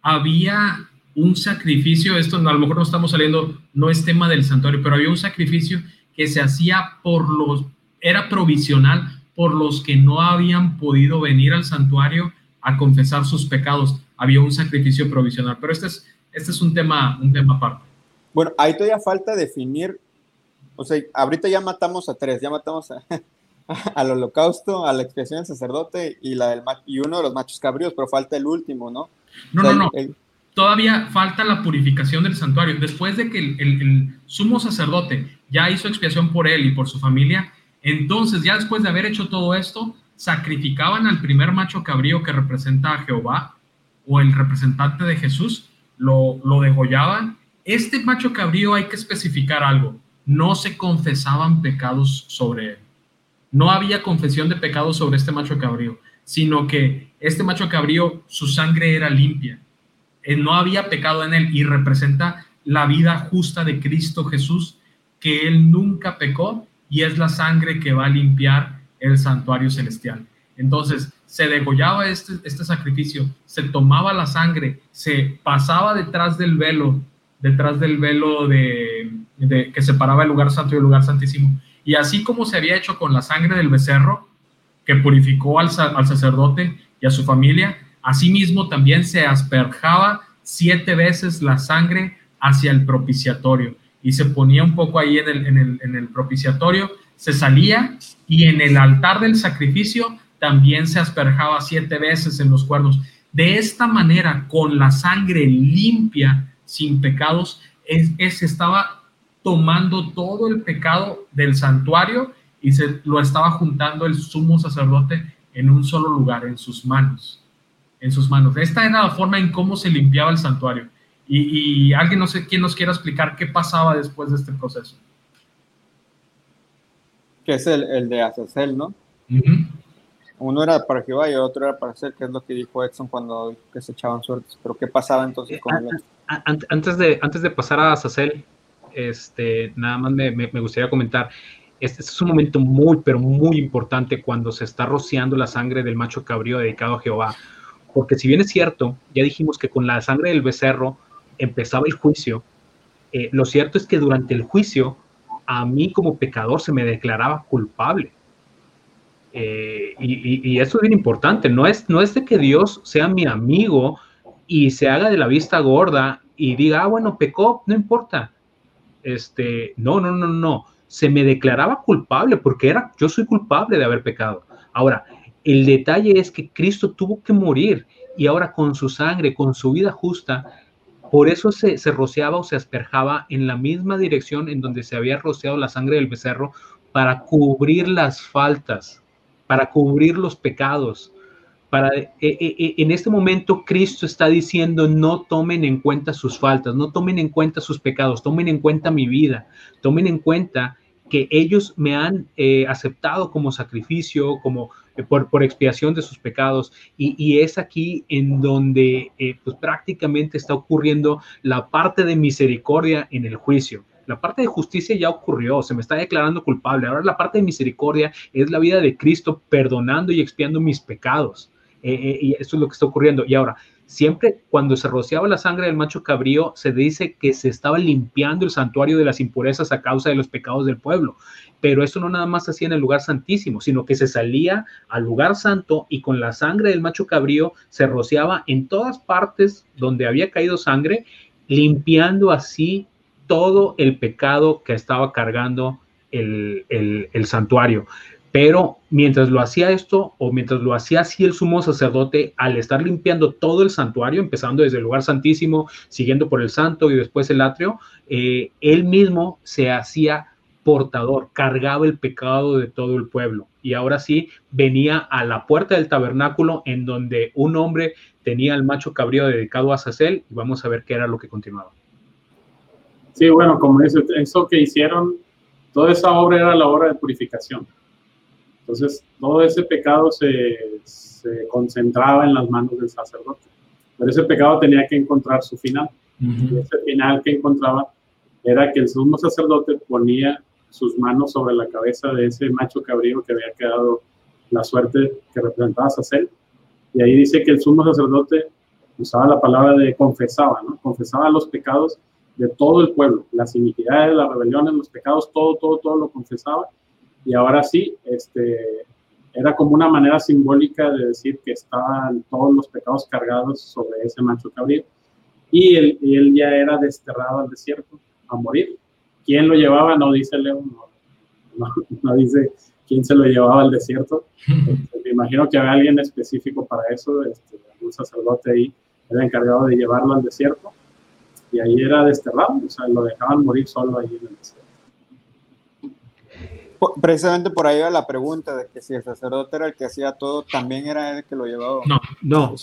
había un sacrificio, esto a lo mejor no estamos saliendo, no es tema del santuario, pero había un sacrificio que se hacía por los, era provisional por los que no habían podido venir al santuario a confesar sus pecados. Había un sacrificio provisional, pero este es, este es un tema, un tema aparte. Bueno, ahí todavía falta definir, o sea, ahorita ya matamos a tres, ya matamos a, (laughs) al holocausto, a la expiación del sacerdote y, la del, y uno de los machos cabríos, pero falta el último, ¿no? No, no, no. Todavía falta la purificación del santuario. Después de que el, sumo sacerdote ya hizo expiación por él y por su familia, entonces ya después de haber hecho todo esto, sacrificaban al primer macho cabrío que representa a Jehová o el representante de Jesús, lo, lo degollaban. Este macho cabrío hay que especificar algo, no se confesaban pecados sobre él no había confesión de pecado sobre este macho cabrío, sino que este macho cabrío, su sangre era limpia. Eh, no había pecado en él y representa la vida justa de Cristo Jesús, que él nunca pecó y es la sangre que va a limpiar el santuario celestial. Entonces, se degollaba este, este sacrificio, se tomaba la sangre, se pasaba detrás del velo, detrás del velo de, que separaba el lugar santo y el lugar santísimo, y así como se había hecho con la sangre del becerro, que purificó al, sacerdote y a su familia, asimismo también se asperjaba siete veces la sangre hacia el propiciatorio y se ponía un poco ahí en el, en el, en el propiciatorio, se salía y en el altar del sacrificio también se asperjaba siete veces en los cuernos. De esta manera, con la sangre limpia, sin pecados, es, es, estaba tomando todo el pecado del santuario y se lo estaba juntando el sumo sacerdote en un solo lugar, en sus manos. En sus manos. Esta era la forma en cómo se limpiaba el santuario. Y, alguien, no sé quién nos quiera explicar qué pasaba después de este proceso. Que es el, de Azazel, ¿no? Uno era para Jehová y otro era para hacer, que es lo que dijo Edson cuando que se echaban suertes. Pero ¿qué pasaba entonces con el antes de, antes de pasar a Azazel, este, nada más me, gustaría comentar, este, es un momento muy, pero muy importante cuando se está rociando la sangre del macho cabrío dedicado a Jehová, porque si bien es cierto, ya dijimos que con la sangre del becerro empezaba el juicio, eh, lo cierto es que durante el juicio a mí como pecador se me declaraba culpable. Eh, y, eso es bien importante, no es, no es de que Dios sea mi amigo y se haga de la vista gorda y diga, ah, bueno, pecó, no importa, este, no, no, no, no, se me declaraba culpable porque era, yo soy culpable de haber pecado. Ahora, el detalle es que Cristo tuvo que morir y ahora con su sangre, con su vida justa, por eso se, se, rociaba o se asperjaba en la misma dirección en donde se había rociado la sangre del becerro para cubrir las faltas, para cubrir los pecados. Para, eh, eh, eh, en este momento Cristo está diciendo, no tomen en cuenta sus faltas, no tomen en cuenta sus pecados, tomen en cuenta mi vida, tomen en cuenta que ellos me han aceptado como sacrificio, como por, por, expiación de sus pecados. Y, es aquí en donde pues prácticamente está ocurriendo la parte de misericordia en el juicio. La parte de justicia ya ocurrió, se me está declarando culpable. Ahora la parte de misericordia es la vida de Cristo perdonando y expiando mis pecados. Eh, eh, y eso es lo que está ocurriendo. Y ahora, siempre cuando se rociaba la sangre del macho cabrío, se dice que se estaba limpiando el santuario de las impurezas a causa de los pecados del pueblo. Pero eso no nada más se hacía en el lugar santísimo, sino que se salía al lugar santo y con la sangre del macho cabrío se rociaba en todas partes donde había caído sangre, limpiando así todo el pecado que estaba cargando el, santuario. Pero mientras lo hacía esto, o mientras lo hacía así el sumo sacerdote, al estar limpiando todo el santuario, empezando desde el lugar santísimo, siguiendo por el santo y después el atrio, eh, él mismo se hacía portador, cargaba el pecado de todo el pueblo. Y ahora sí, venía a la puerta del tabernáculo en donde un hombre tenía el macho cabrío dedicado a Sacel, y vamos a ver qué era lo que continuaba. Sí, bueno, como dice, eso que hicieron, toda esa obra era la obra de purificación. Entonces, todo ese pecado se, se concentraba en las manos del sacerdote. Pero ese pecado tenía que encontrar su final. Y ese final que encontraba era que el sumo sacerdote ponía sus manos sobre la cabeza de ese macho cabrío que había quedado la suerte que representaba Sacel. Y ahí dice que el sumo sacerdote usaba la palabra de confesaba, ¿no? Confesaba los pecados de todo el pueblo, las iniquidades, las rebeliones, los pecados, todo, todo, todo lo confesaba. Y ahora sí, este, era como una manera simbólica de decir que estaban todos los pecados cargados sobre ese macho cabrío. Y él, él ya era desterrado al desierto a morir. ¿Quién lo llevaba? No dice León, no, no, dice quién se lo llevaba al desierto. Este, me imagino que había alguien específico para eso, este, un sacerdote ahí era encargado de llevarlo al desierto y ahí era desterrado, o sea, lo dejaban morir solo ahí en el desierto. Precisamente por ahí va la pregunta de que si el sacerdote era el que hacía todo, también era él el que lo llevaba. No, no.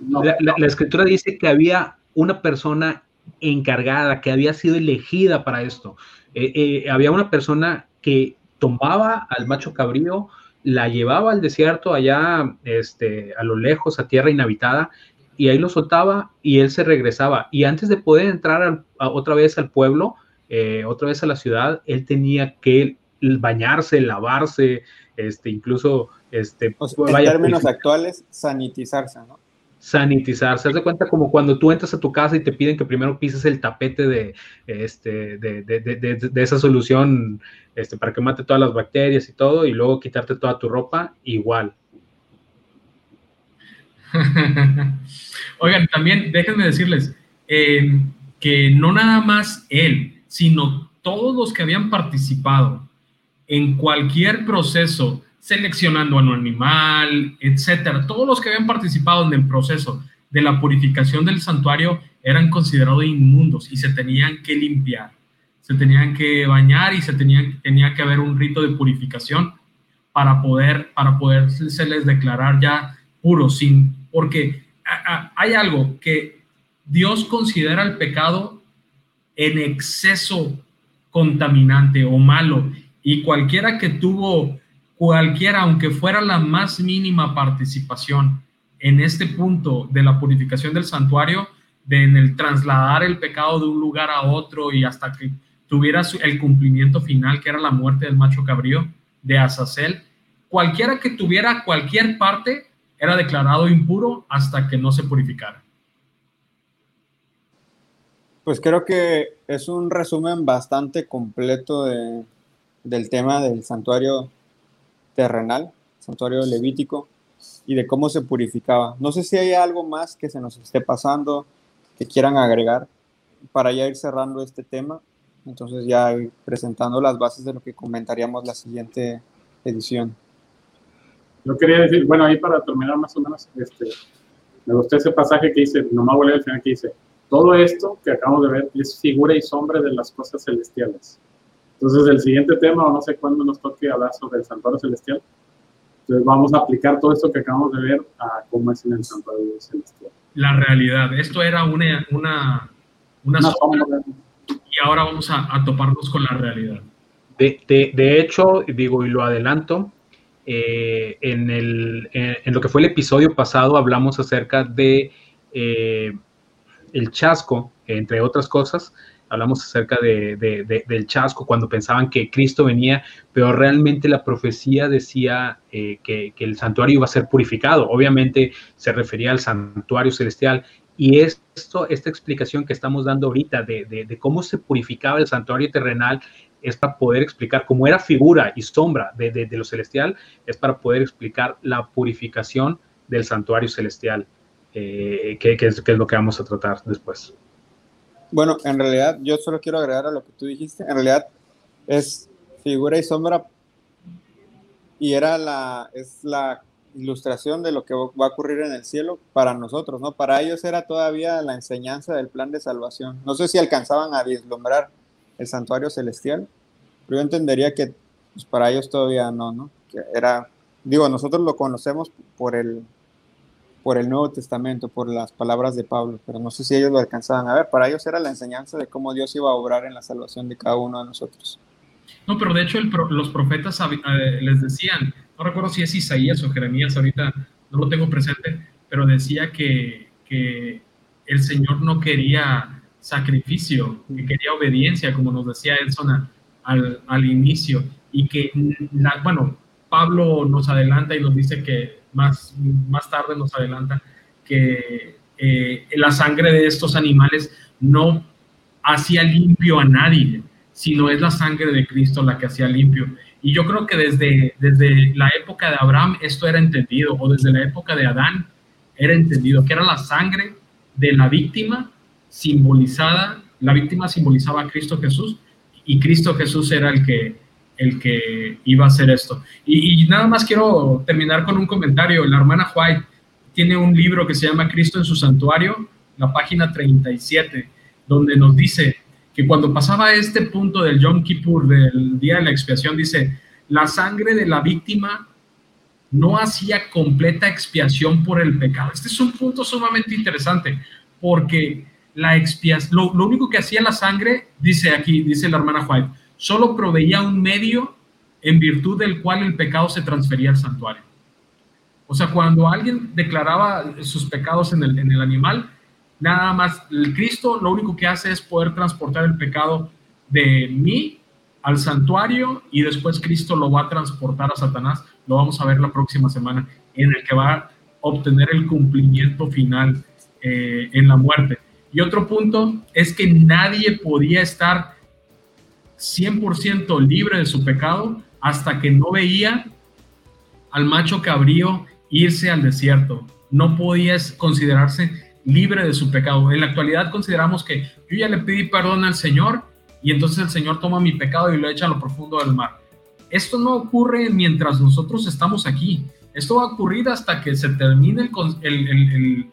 no. La, la, escritura dice que había una persona encargada, que había sido elegida para esto. Eh, eh, había una persona que tomaba al macho cabrío, la llevaba al desierto allá, este, a lo lejos, a tierra inhabitada, y ahí lo soltaba y él se regresaba. Y antes de poder entrar otra vez al pueblo, eh, otra vez a la ciudad, él tenía que bañarse, lavarse, este, incluso, este, en términos actuales, sanitizarse, ¿no? sanitizarse. Haz de cuenta como cuando tú entras a tu casa y te piden que primero pises el tapete de, este, de, de, de, esa solución este, para que mate todas las bacterias y todo, y luego quitarte toda tu ropa, igual. (laughs) Oigan, también déjenme decirles eh, que no nada más él, sino todos los que habían participado en cualquier proceso, seleccionando a un animal, etcétera, todos los que habían participado en el proceso de la purificación del santuario eran considerados inmundos y se tenían que limpiar, se tenían que bañar y se tenían, tenía que haber un rito de purificación para poder, para poder se les declarar ya puros, sin porque hay algo que Dios considera el pecado en exceso contaminante o malo y cualquiera que tuvo, cualquiera, aunque fuera la más mínima participación en este punto de la purificación del santuario, de en el trasladar el pecado de un lugar a otro y hasta que tuviera el cumplimiento final, que era la muerte del macho cabrío de Azazel, cualquiera que tuviera cualquier parte era declarado impuro hasta que no se purificara. Pues creo que es un resumen bastante completo del tema del santuario terrenal, santuario levítico, y de cómo se purificaba. No sé si hay algo más que se nos esté pasando, que quieran agregar para ya ir cerrando este tema. Entonces ya ir presentando las bases de lo que comentaríamos la siguiente edición. Yo quería decir, bueno, ahí para terminar más o menos, este, me gustó ese pasaje que dice, nomás a al final que dice, todo esto que acabamos de ver es figura y sombra de las cosas celestiales. Entonces, el siguiente tema, o no sé cuándo nos toque hablar sobre el santuario celestial, Entonces vamos a aplicar todo esto que acabamos de ver a cómo es en el santuario celestial. La realidad. Esto era una, una, una, sombra, y ahora vamos a, a, toparnos con la realidad. De, de, de hecho, digo, y lo adelanto, eh, en, el, en, lo que fue el episodio pasado hablamos acerca de eh, el chasco, entre otras cosas, hablamos acerca de, de, del chasco cuando pensaban que Cristo venía, pero realmente la profecía decía eh, que, que, el santuario iba a ser purificado. Obviamente se refería al santuario celestial. Y esto, esta explicación que estamos dando ahorita de, cómo se purificaba el santuario terrenal es para poder explicar, cómo era figura y sombra de, de, lo celestial, es para poder explicar la purificación del santuario celestial, eh, que, es, lo que vamos a tratar después. Bueno, en realidad yo solo quiero agregar a lo que tú dijiste, en realidad es figura y sombra y era la, es la ilustración de lo que va a ocurrir en el cielo para nosotros, ¿no? Para ellos era todavía la enseñanza del plan de salvación. No sé si alcanzaban a vislumbrar el santuario celestial, pero yo entendería que pues, para ellos todavía no, ¿no? Era, digo, nosotros lo conocemos por el, por el Nuevo Testamento, por las palabras de Pablo, pero no sé si ellos lo alcanzaban a ver. Para ellos era la enseñanza de cómo Dios iba a obrar en la salvación de cada uno de nosotros. No, pero de hecho el, los profetas eh, les decían, no recuerdo si es Isaías o Jeremías, ahorita no lo tengo presente, pero decía que, que el Señor no quería sacrificio, que quería obediencia, como nos decía Edson al, al inicio, y que, la, bueno, Pablo nos adelanta y nos dice que más, más tarde nos adelanta que eh, la sangre de estos animales no hacía limpio a nadie, sino es la sangre de Cristo la que hacía limpio. Y yo creo que desde, desde la época de Abraham esto era entendido, o desde la época de Adán era entendido, que era la sangre de la víctima simbolizada, la víctima simbolizaba a Cristo Jesús y Cristo Jesús era el que, el que iba a hacer esto. Y, nada más quiero terminar con un comentario. La hermana White tiene un libro que se llama Cristo en su santuario, la página 37, donde nos dice que cuando pasaba este punto del Yom Kippur, del día de la expiación, dice, la sangre de la víctima no hacía completa expiación por el pecado. Este es un punto sumamente interesante, porque la expiación, lo, lo, único que hacía la sangre, dice aquí, dice la hermana White, solo proveía un medio en virtud del cual el pecado se transfería al santuario. O sea, cuando alguien declaraba sus pecados en el, en el animal, nada más el Cristo lo único que hace es poder transportar el pecado de mí al santuario y después Cristo lo va a transportar a Satanás. Lo vamos a ver la próxima semana, en el que va a obtener el cumplimiento final eh, en la muerte. Y otro punto es que nadie podía estar 100% libre de su pecado hasta que no veía al macho cabrío irse al desierto. No podía considerarse libre de su pecado. En la actualidad consideramos que yo ya le pedí perdón al Señor y entonces el Señor toma mi pecado y lo echa a lo profundo del mar. Esto no ocurre mientras nosotros estamos aquí. Esto va a ocurrir hasta que se termine el, el,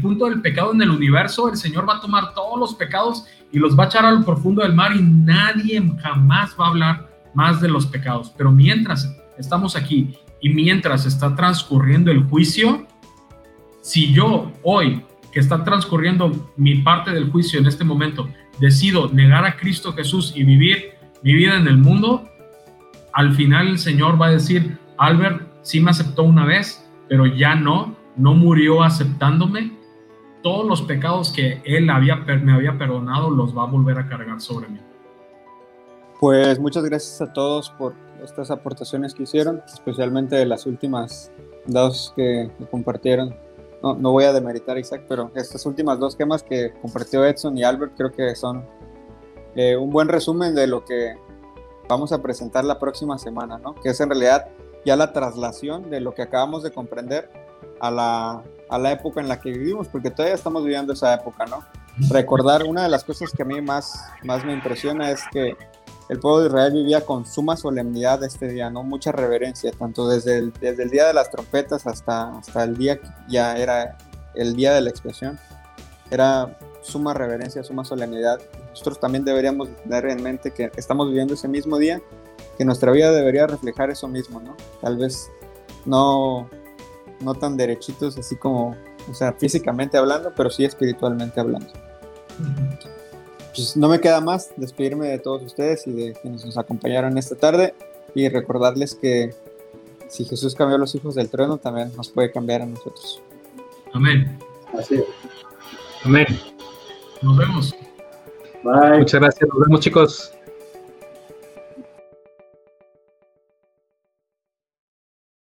punto del pecado en el universo, el Señor va a tomar todos los pecados y los va a echar al profundo del mar y nadie jamás va a hablar más de los pecados. Pero mientras estamos aquí y mientras está transcurriendo el juicio, si yo hoy, que está transcurriendo mi parte del juicio en este momento, decido negar a Cristo Jesús y vivir mi vida en el mundo, al final el Señor va a decir, Albert sí me aceptó una vez, pero ya no, no murió aceptándome, todos los pecados que Él había, me había perdonado los va a volver a cargar sobre mí. Pues muchas gracias a todos por estas aportaciones que hicieron, especialmente de las últimas dos que, compartieron. No, no, voy a demeritar Isaac, pero estas últimas dos temas que compartió Edson y Albert creo que son eh, un buen resumen de lo que vamos a presentar la próxima semana, ¿no? Que es en realidad ya la traslación de lo que acabamos de comprender a la, a la época en la que vivimos, porque todavía estamos viviendo esa época, ¿no? Recordar, una de las cosas que a mí más, más me impresiona es que el pueblo de Israel vivía con suma solemnidad este día, ¿no? Mucha reverencia, tanto desde el, desde el día de las trompetas hasta, hasta el día que ya era el día de la expiación. Era suma reverencia, suma solemnidad. Nosotros también deberíamos tener en mente que estamos viviendo ese mismo día, que nuestra vida debería reflejar eso mismo, ¿no? Tal vez no, no tan derechitos, así como, o sea, físicamente hablando, pero sí espiritualmente hablando. Pues no me queda más despedirme de todos ustedes y de quienes nos acompañaron esta tarde y recordarles que si Jesús cambió a los hijos del trono, también nos puede cambiar a nosotros. Amén. Así es. Amén. Nos vemos. Bye. Muchas gracias. Nos vemos, chicos.